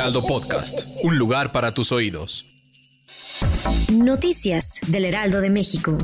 Heraldo Podcast, un lugar para tus oídos. Noticias del Heraldo de México.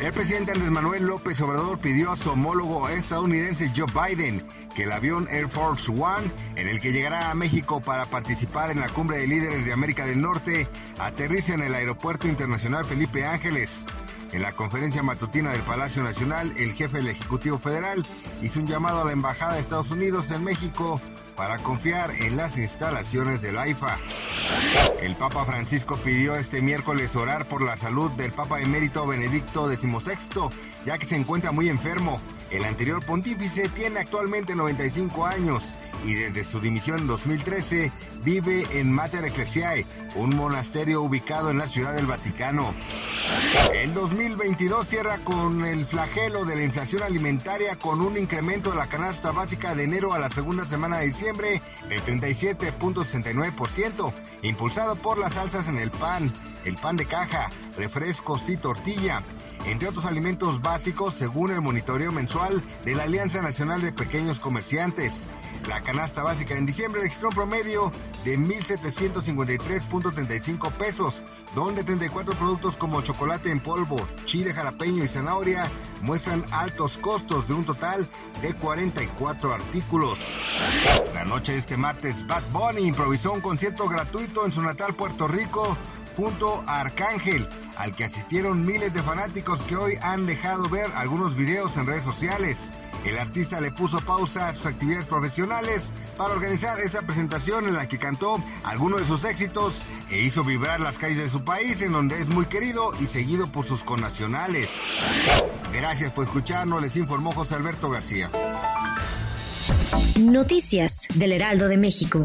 El presidente Andrés Manuel López Obrador pidió a su homólogo estadounidense Joe Biden que el avión Air Force One, en el que llegará a México para participar en la cumbre de líderes de América del Norte, aterrice en el Aeropuerto Internacional Felipe Ángeles. En la conferencia matutina del Palacio Nacional, el jefe del Ejecutivo Federal hizo un llamado a la Embajada de Estados Unidos en México para confiar en las instalaciones del AIFA. El Papa Francisco pidió este miércoles orar por la salud del Papa emérito Benedicto XVI, ya que se encuentra muy enfermo. El anterior pontífice tiene actualmente 95 años y desde su dimisión en 2013 vive en Mater Ecclesiae, un monasterio ubicado en la Ciudad del Vaticano. El 2022 cierra con el flagelo de la inflación alimentaria con un incremento de la canasta básica de enero a la segunda semana de diciembre del 37.69%, impulsado por las alzas en el pan, el pan de caja, refrescos y tortilla entre otros alimentos básicos según el monitoreo mensual de la Alianza Nacional de Pequeños Comerciantes. La canasta básica en diciembre registró promedio de 1.753.35 pesos, donde 34 productos como chocolate en polvo, chile jalapeño y zanahoria muestran altos costos de un total de 44 artículos. La noche de este martes, Bad Bunny improvisó un concierto gratuito en su natal Puerto Rico junto a Arcángel, al que asistieron miles de fanáticos que hoy han dejado ver algunos videos en redes sociales. El artista le puso pausa a sus actividades profesionales para organizar esta presentación en la que cantó algunos de sus éxitos e hizo vibrar las calles de su país, en donde es muy querido y seguido por sus connacionales. Gracias por escucharnos, les informó José Alberto García. Noticias del Heraldo de México.